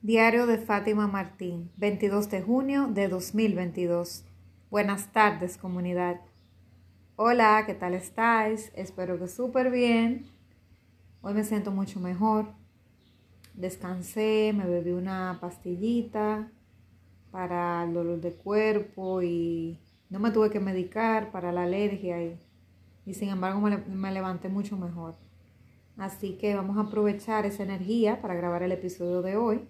Diario de Fátima Martín, 22 de junio de 2022. Buenas tardes, comunidad. Hola, ¿qué tal estáis? Espero que súper bien. Hoy me siento mucho mejor. Descansé, me bebí una pastillita para el dolor de cuerpo y no me tuve que medicar para la alergia y, y sin embargo me, me levanté mucho mejor. Así que vamos a aprovechar esa energía para grabar el episodio de hoy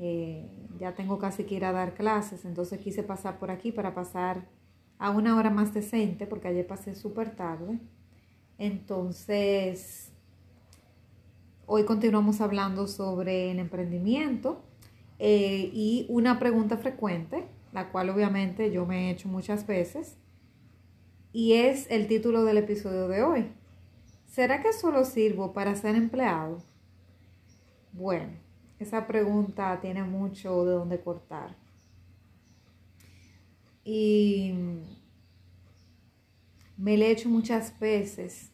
eh, ya tengo casi que ir a dar clases, entonces quise pasar por aquí para pasar a una hora más decente, porque ayer pasé súper tarde. Entonces, hoy continuamos hablando sobre el emprendimiento eh, y una pregunta frecuente, la cual obviamente yo me he hecho muchas veces, y es el título del episodio de hoy. ¿Será que solo sirvo para ser empleado? Bueno, esa pregunta tiene mucho de dónde cortar. Y me le he hecho muchas veces,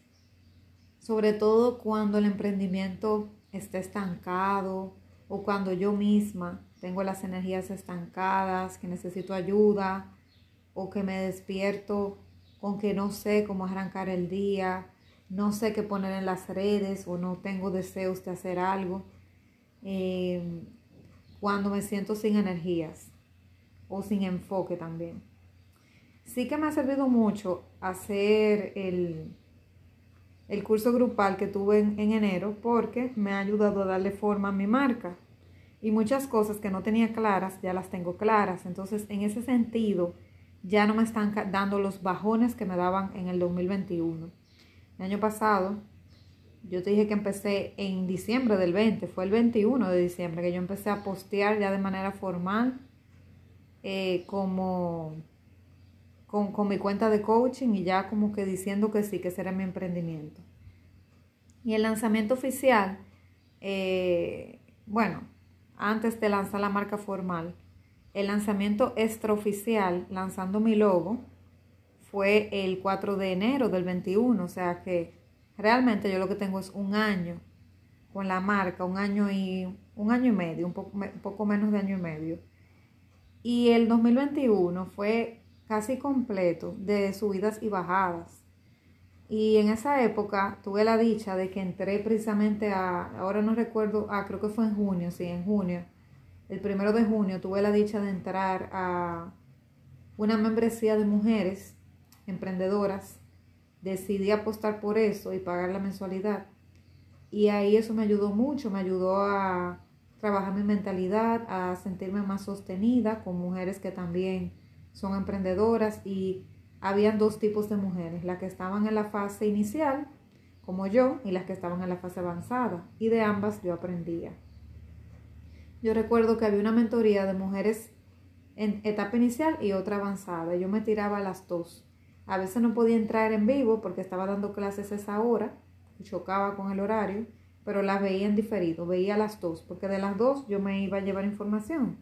sobre todo cuando el emprendimiento está estancado o cuando yo misma tengo las energías estancadas, que necesito ayuda o que me despierto con que no sé cómo arrancar el día, no sé qué poner en las redes o no tengo deseos de hacer algo. Em, cuando me siento sin energías o sin enfoque también. Sí que me ha servido mucho hacer el, el curso grupal que tuve en, en, enero porque me ha ayudado a darle forma a mi marca. Y muchas cosas que no tenía claras ya las tengo claras. Entonces, en ese sentido, ya no me están dando los bajones que me daban en el 2021. El año pasado yo te dije que empecé en diciembre del 20, fue el 21 de diciembre que yo empecé a postear ya de manera formal eh, como con, mi cuenta de coaching y ya como que diciendo que sí, que será mi emprendimiento. Y el lanzamiento oficial, eh, bueno, antes de lanzar la marca formal, el lanzamiento extraoficial, lanzando mi logo, fue el 4 de enero del 21, o sea que Realmente yo lo que tengo es un año con la marca, un año y, un año y medio, un poco, un poco menos de año y medio. Y el 2021 fue casi completo de subidas y bajadas. Y en esa época tuve la dicha de que entré precisamente a, ahora no recuerdo, ah, creo que fue en junio, sí, en junio. El primero de junio tuve la dicha de entrar a una membresía de mujeres emprendedoras decidí apostar por eso y pagar la mensualidad. Y ahí eso me ayudó mucho, me ayudó a trabajar mi mentalidad, a sentirme más sostenida con mujeres que también son emprendedoras y habían dos tipos de mujeres, las que estaban en la fase inicial, como yo, y las que estaban en la fase avanzada. Y de ambas yo aprendía. Yo recuerdo que había una mentoría de mujeres en etapa inicial y otra avanzada. Yo me tiraba a las dos. A veces no podía entrar en vivo porque estaba dando clases a esa hora, chocaba con el horario, pero las veía en diferido, veía las dos, porque de las dos yo me iba a llevar información.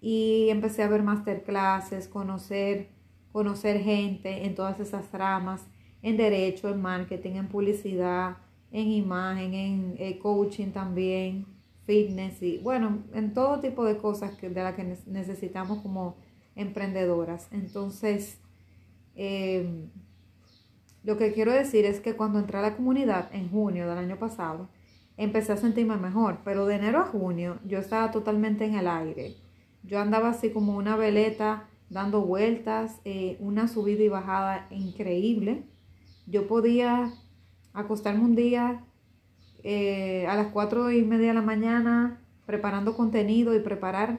Y empecé a ver masterclasses, conocer, conocer gente en todas esas ramas, en derecho, en marketing, en publicidad, en imagen, en eh, coaching también, fitness y bueno, en todo tipo de cosas que, de las que necesitamos como emprendedoras. Entonces, Em, lo que quiero decir es que cuando entré a la comunidad en junio del año pasado, empecé a sentirme mejor, pero de enero a junio yo estaba totalmente en el aire. Yo andaba así como una veleta dando vueltas, eh, una subida y bajada increíble. Yo podía acostarme un día eh, a las cuatro y media de la mañana preparando contenido y preparar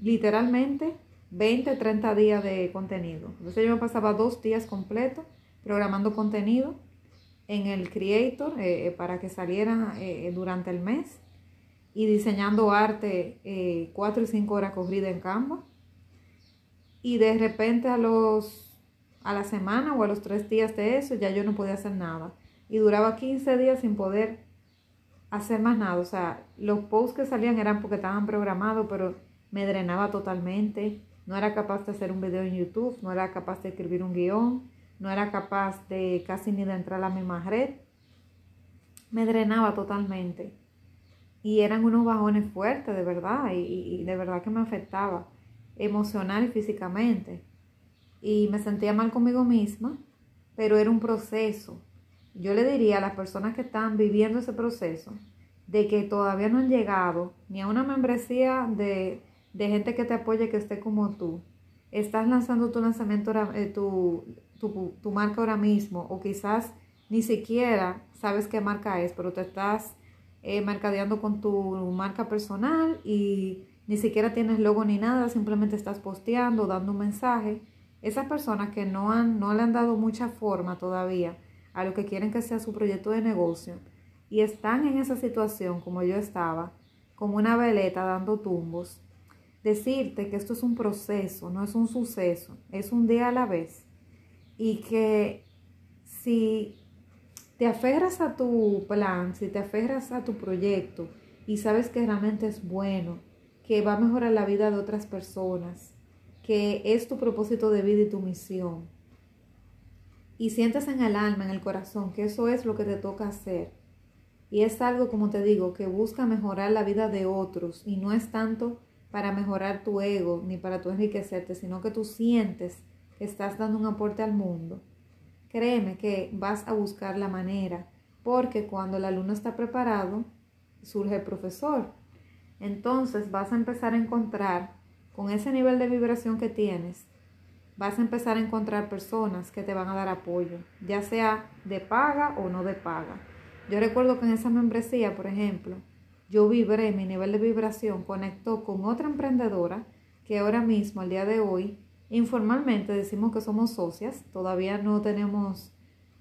literalmente 20, 30 días de contenido. Entonces yo me pasaba dos días completos programando contenido en el Creator eh, eh, para que saliera eh, durante el mes y diseñando arte 4 y 5 horas corrida en Canva. Y de repente a los a la semana o a los 3 días de eso ya yo no podía hacer nada. Y duraba 15 días sin poder hacer más nada. O sea, los posts que salían eran porque estaban programados, pero me drenaba totalmente no era capaz de hacer un video en YouTube, no era capaz de escribir un guion, no era capaz de casi ni de entrar a la misma red. Me drenaba totalmente. y eran unos bajones fuertes, de verdad, y, de verdad que me afectaba emocional y físicamente. Y me sentía mal conmigo misma, pero era un proceso. Yo le diría a las personas que están viviendo ese proceso, de que todavía no han llegado ni a una membresía de, gente que te apoye, que esté como tú. Estás lanzando tu lanzamiento, eh, tu, tu, tu marca ahora mismo, o quizás ni siquiera sabes qué marca es, pero te estás eh, mercadeando con tu marca personal y ni siquiera tienes logo ni nada, simplemente estás posteando, dando un mensaje. Esas personas que no, han, no le han dado mucha forma todavía a lo que quieren que sea su proyecto de negocio y están en esa situación como yo estaba, como una veleta dando tumbos, decirte que esto es un proceso, no es un suceso, es un día a la vez. Y que si te aferras a tu plan, si te aferras a tu proyecto y sabes que realmente es bueno, que va a mejorar la vida de otras personas, que es tu propósito de vida y tu misión, y sientes en el alma, en el corazón, que eso es lo que te toca hacer, y es algo, como te digo, que busca mejorar la vida de otros y no es tanto para mejorar tu ego ni para tu enriquecerte, sino que tú sientes que estás dando un aporte al mundo créeme que vas a buscar la manera, porque cuando el alumno está preparado, surge el profesor. Entonces vas a empezar a encontrar, con ese nivel de vibración que tienes, vas a empezar a encontrar personas que te van a dar apoyo, ya sea de paga o no de paga. Yo recuerdo que en esa membresía, por ejemplo, yo vibré, mi nivel de vibración conectó con otra emprendedora que ahora mismo, al día de hoy, Informalmente decimos que somos socias, todavía no tenemos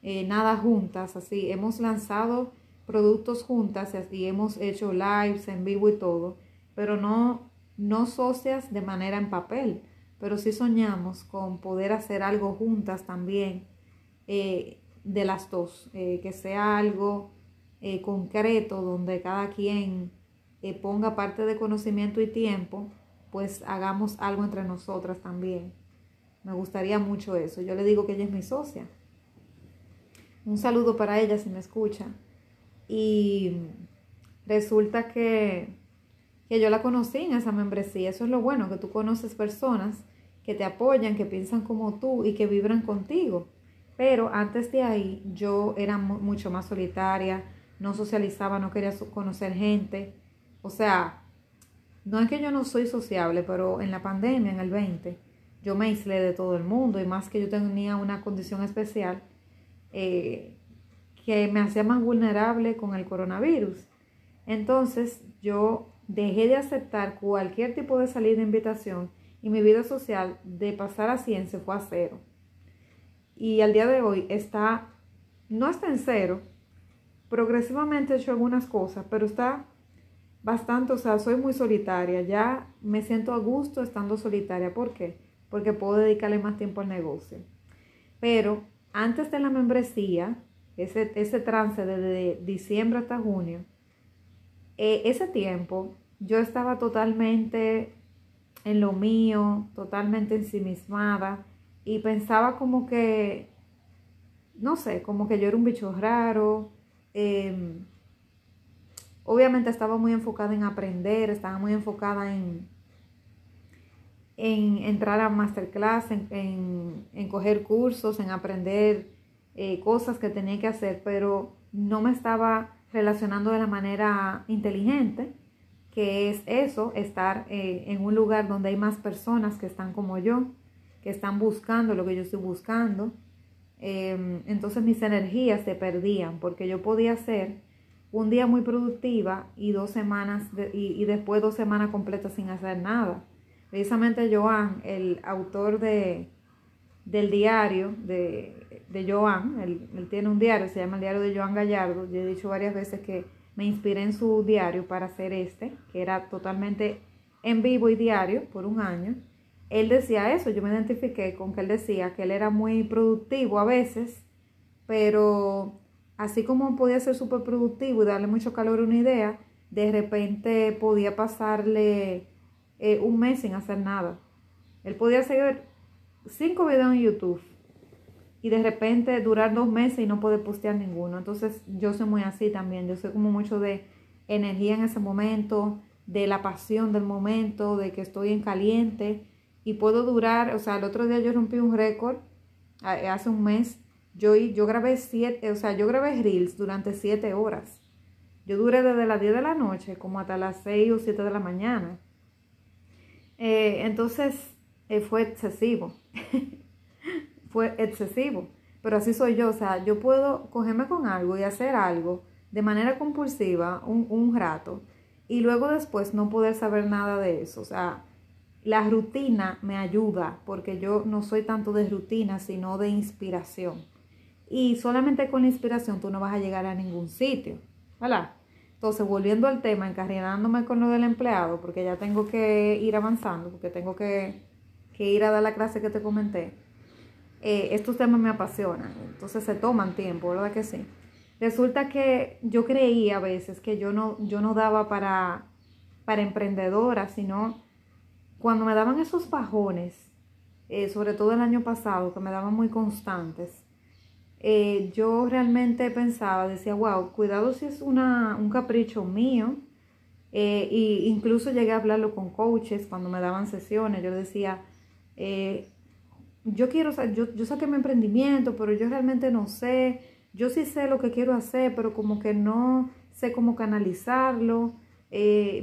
eh, nada juntas, así hemos lanzado productos juntas y hemos hecho lives en vivo y todo, pero no, no socias de manera en papel, pero sí soñamos con poder hacer algo juntas también eh, de las dos, eh, que sea algo concreto donde cada quien ponga parte de conocimiento y tiempo, pues hagamos algo entre nosotras también. Me gustaría mucho eso. Yo le digo que ella es mi socia. Un saludo para ella si me escucha. Y resulta que, que yo la conocí en esa membresía. Eso es lo bueno, que tú conoces personas que te apoyan, que piensan como tú y que vibran contigo. Pero antes de ahí yo era mucho más solitaria, no socializaba, no quería conocer gente. O sea, no es que yo no soy sociable, pero en la pandemia, en el 20, yo me aislé de todo el mundo y más que yo tenía una condición especial eh, que me hacía más vulnerable con el coronavirus. Entonces yo dejé de aceptar cualquier tipo de salida de invitación y mi vida social de pasar a 100 se fue a cero. Y al día de hoy está, no está en cero, progresivamente he hecho algunas cosas, pero está bastante, o sea, soy muy solitaria, ya me siento a gusto estando solitaria. ¿Por qué? porque puedo dedicarle más tiempo al negocio. Pero antes de la membresía, ese, ese trance de diciembre hasta junio, eh, ese tiempo yo estaba totalmente en lo mío, totalmente ensimismada y pensaba como que, no sé, como que yo era un bicho raro. Em, obviamente estaba muy enfocada en aprender, estaba muy enfocada en, en entrar a masterclass, en, en, coger cursos, en aprender eh, cosas que tenía que hacer, pero no me estaba relacionando de la manera inteligente, que es eso, estar eh, en un lugar donde hay más personas que están como yo, que están buscando lo que yo estoy buscando. Em, entonces mis energías se perdían porque yo podía ser un día muy productiva y dos semanas y, después dos semanas completas sin hacer nada. Precisamente Joan, el autor de, del diario de, de Joan, él, tiene un diario, se llama el diario de Joan Gallardo. Yo he dicho varias veces que me inspiré en su diario para hacer este, que era totalmente en vivo y diario por un año. Él decía eso, yo me identifiqué con que él decía que él era muy productivo a veces, pero así como podía ser súper productivo y darle mucho calor a una idea, de repente podía pasarle eh, un mes sin hacer nada. Él podía hacer cinco videos en YouTube y de repente durar dos meses y no poder postear ninguno. Entonces yo soy muy así también. Yo soy como mucho de energía en ese momento, de la pasión del momento, de que estoy en caliente y puedo durar, o sea, el otro día yo rompí un récord, hace un mes, yo, yo grabé siete, o sea, yo grabé reels durante siete horas. Yo duré desde las 10 de la noche como hasta las 6 o 7 de la mañana. Eh, entonces eh, fue excesivo. fue excesivo. Pero así soy yo. O sea, yo puedo cogerme con algo y hacer algo de manera compulsiva un, un rato y luego después no poder saber nada de eso. O sea, la rutina me ayuda porque yo no soy tanto de rutina, sino de inspiración. Y solamente con la inspiración tú no vas a llegar a ningún sitio. ¿Verdad? Entonces, volviendo al tema, encarrilándome con lo del empleado, porque ya tengo que ir avanzando, porque tengo que, ir a dar la clase que te comenté. Eh, estos temas me apasionan, entonces se toman tiempo, ¿verdad que sí? Resulta que yo creía a veces que yo no, yo no daba para, para emprendedora, sino cuando me daban esos bajones, eh, sobre todo el año pasado, que me daban muy constantes, eh, yo realmente pensaba, decía, wow, cuidado si es una, un capricho mío. Eh, incluso llegué a hablarlo con coaches cuando me daban sesiones. Yo decía, eh, yo quiero, yo saqué mi emprendimiento, pero yo realmente no sé. Yo sí sé lo que quiero hacer, pero como que no sé cómo canalizarlo.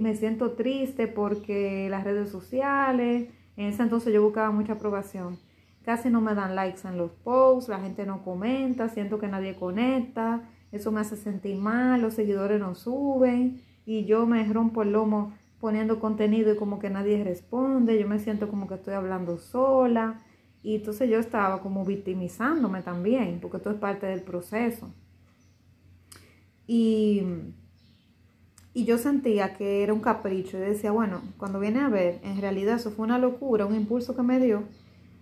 Me siento triste porque las redes sociales, en ese entonces yo buscaba mucha aprobación. Casi no me dan likes en los posts, la gente no comenta, siento que nadie conecta, eso me hace sentir mal, los seguidores no suben y yo me rompo el lomo poniendo contenido y como que nadie responde, yo me siento como que estoy hablando sola y entonces yo estaba como victimizándome también, porque esto es parte del proceso. Y, y yo sentía que era un capricho. Y decía, bueno, cuando viene a ver, en realidad eso fue una locura, un impulso que me dio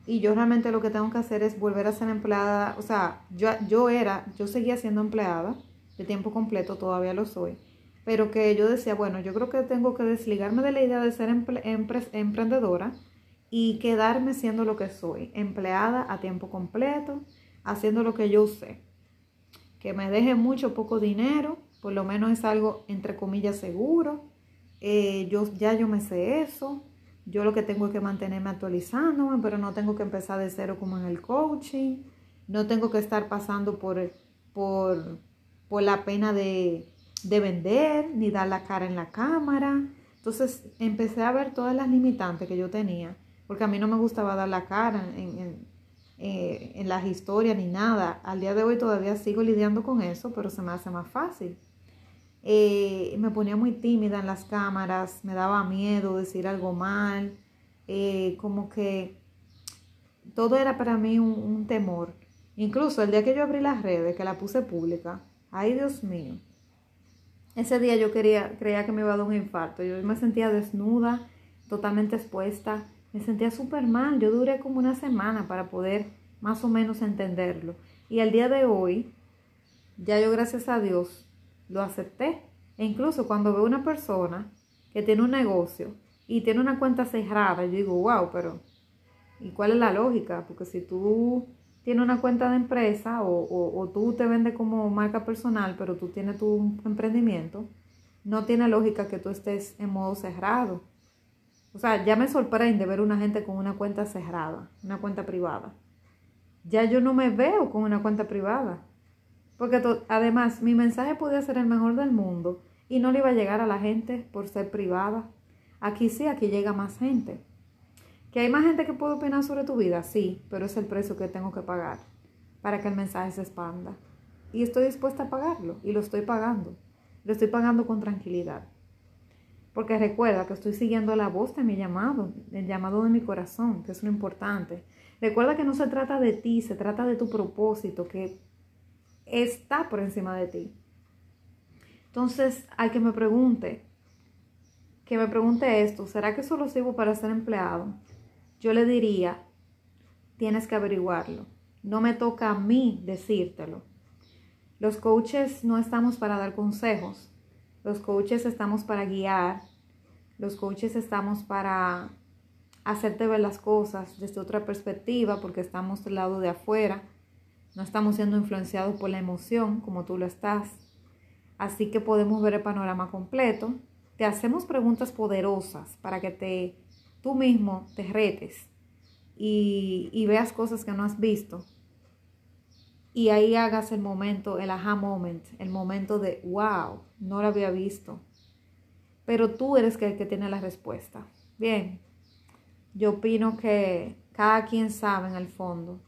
y yo realmente lo que tengo que hacer es volver a ser empleada, o sea, yo, yo era, yo seguía siendo empleada de tiempo completo, todavía lo soy, pero que yo decía, bueno, yo creo que tengo que desligarme de la idea de ser emprendedora y quedarme siendo lo que soy, empleada a tiempo completo, haciendo lo que yo sé, que me deje mucho poco dinero, por lo menos es algo entre comillas seguro, eh, yo ya yo me sé eso, yo lo que tengo es que mantenerme actualizándome, pero no tengo que empezar de cero como en el coaching. No tengo que estar pasando por, por, por la pena de, vender, ni dar la cara en la cámara. Entonces empecé a ver todas las limitantes que yo tenía, porque a mí no me gustaba dar la cara en, en, eh, en las historias ni nada. Al día de hoy todavía sigo lidiando con eso, pero se me hace más fácil. Eh, me ponía muy tímida en las cámaras, me daba miedo decir algo mal, eh, como que todo era para mí un, temor. Incluso el día que yo abrí las redes, que la puse pública, ay Dios mío, ese día yo quería, creía que me iba a dar un infarto, yo me sentía desnuda, totalmente expuesta, me sentía súper mal, yo duré como una semana para poder más o menos entenderlo. Y al día de hoy, ya yo gracias a Dios lo acepté. E incluso cuando veo una persona que tiene un negocio y tiene una cuenta cerrada, yo digo, wow, pero ¿y cuál es la lógica? Porque si tú tienes una cuenta de empresa o, tú te vendes como marca personal, pero tú tienes tu emprendimiento, no tiene lógica que tú estés en modo cerrado. O sea, ya me sorprende ver una gente con una cuenta cerrada, una cuenta privada. Ya yo no me veo con una cuenta privada. Porque además mi mensaje podía ser el mejor del mundo y no le iba a llegar a la gente por ser privada. Aquí sí, aquí llega más gente. ¿Que hay más gente que puede opinar sobre tu vida? Sí, pero es el precio que tengo que pagar para que el mensaje se expanda. Y estoy dispuesta a pagarlo y lo estoy pagando. Lo estoy pagando con tranquilidad. Porque recuerda que estoy siguiendo la voz de mi llamado, el llamado de mi corazón, que es lo importante. Recuerda que no se trata de ti, se trata de tu propósito, que está por encima de ti. Entonces, hay que me pregunte, que me pregunte esto, ¿será que solo sirvo para ser empleado? Yo le diría, tienes que averiguarlo. No me toca a mí decírtelo. Los coaches no estamos para dar consejos. Los coaches estamos para guiar. Los coaches estamos para hacerte ver las cosas desde otra perspectiva porque estamos del lado de afuera no estamos siendo influenciados por la emoción como tú lo estás. así que podemos ver el panorama completo. Te hacemos preguntas poderosas para que te, tú mismo te retes y, y veas cosas que no has visto. Y ahí hagas el momento, el aha moment, el momento de, wow, no lo había visto. Pero tú eres el que tiene la respuesta. Bien, yo opino que cada quien sabe en el fondo.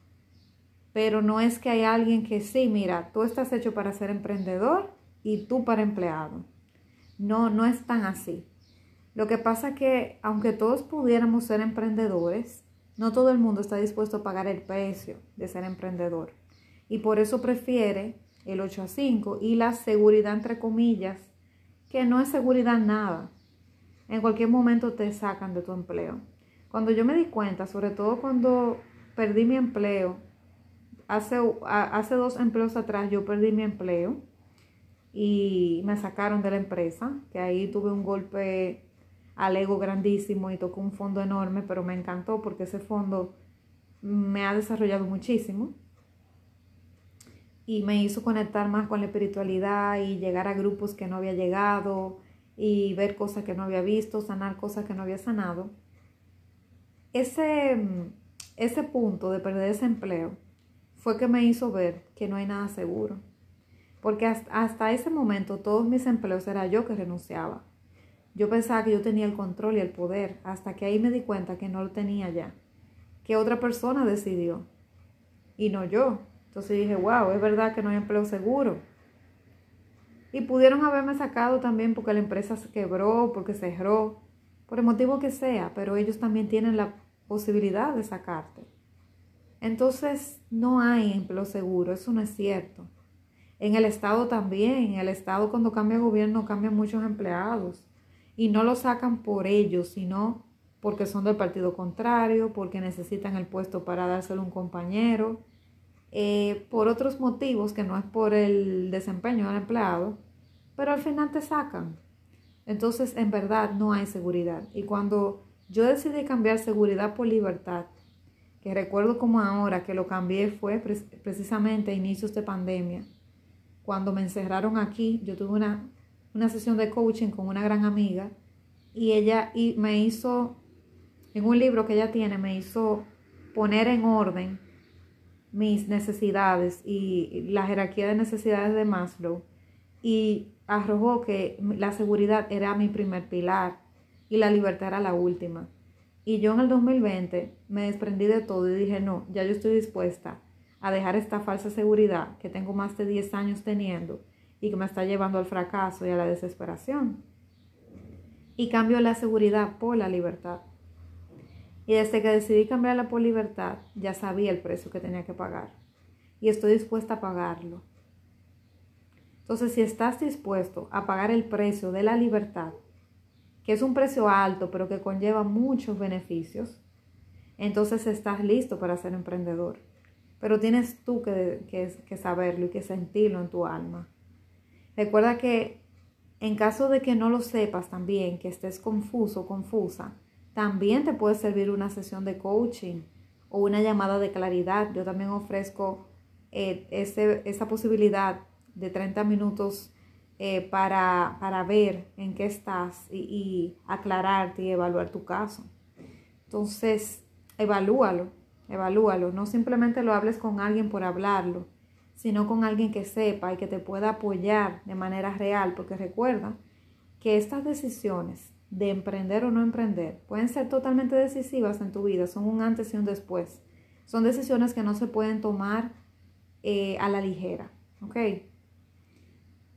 Pero no es que hay alguien que sí, mira, tú estás hecho para ser emprendedor y tú para empleado. No, no es tan así. Lo que pasa es que aunque todos pudiéramos ser emprendedores, no todo el mundo está dispuesto a pagar el precio de ser emprendedor. Y por eso prefiere el 8 a 5 y la seguridad entre comillas, que no es seguridad nada. En cualquier momento te sacan de tu empleo. Cuando yo me di cuenta, sobre todo cuando perdí mi empleo, hace, hace dos empleos atrás yo perdí mi empleo y me sacaron de la empresa, que ahí tuve un golpe al ego grandísimo y tocó un fondo enorme, pero me encantó porque ese fondo me ha desarrollado muchísimo y me hizo conectar más con la espiritualidad y llegar a grupos que no había llegado y ver cosas que no había visto, sanar cosas que no había sanado. Ese, ese punto de perder ese empleo fue que me hizo ver que no hay nada seguro. Porque hasta, ese momento todos mis empleos era yo que renunciaba. Yo pensaba que yo tenía el control y el poder, hasta que ahí me di cuenta que no lo tenía ya, que otra persona decidió y no yo. Entonces dije, wow, es verdad que no hay empleo seguro. Y pudieron haberme sacado también porque la empresa se quebró, porque cerró por el motivo que sea, pero ellos también tienen la posibilidad de sacarte. Entonces, no hay empleo seguro, eso no es cierto. En el Estado también, en el Estado cuando cambia gobierno cambian muchos empleados y no lo sacan por ellos, sino porque son del partido contrario, porque necesitan el puesto para dárselo a un compañero, eh, por otros motivos que no es por el desempeño del empleado, pero al final te sacan. Entonces, en verdad, no hay seguridad. Y cuando yo decidí cambiar seguridad por libertad, que recuerdo como ahora que lo cambié fue precisamente a inicios de pandemia. Cuando me encerraron aquí, yo tuve una, una sesión de coaching con una gran amiga y ella me hizo, en un libro que ella tiene, me hizo poner en orden mis necesidades y la jerarquía de necesidades de Maslow y arrojó que la seguridad era mi primer pilar y la libertad era la última. Y yo en el 2020 me desprendí de todo y dije, no, ya yo estoy dispuesta a dejar esta falsa seguridad que tengo más de 10 años teniendo y que me está llevando al fracaso y a la desesperación. Y cambio la seguridad por la libertad. Y desde que decidí cambiarla por libertad, ya sabía el precio que tenía que pagar. Y estoy dispuesta a pagarlo. Entonces, si estás dispuesto a pagar el precio de la libertad, que es un precio alto, pero que conlleva muchos beneficios, entonces estás listo para ser emprendedor. Pero tienes tú que, que, saberlo y que sentirlo en tu alma. Recuerda que en caso de que no lo sepas también, que estés confuso, confusa, también te puede servir una sesión de coaching o una llamada de claridad. Yo también ofrezco eh, esa posibilidad de 30 minutos eh, para, ver en qué estás y, aclararte y evaluar tu caso. Entonces, evalúalo, evalúalo. No simplemente lo hables con alguien por hablarlo, sino con alguien que sepa y que te pueda apoyar de manera real, porque recuerda que estas decisiones de emprender o no emprender pueden ser totalmente decisivas en tu vida, son un antes y un después. Son decisiones que no se pueden tomar eh, a la ligera, ¿ok?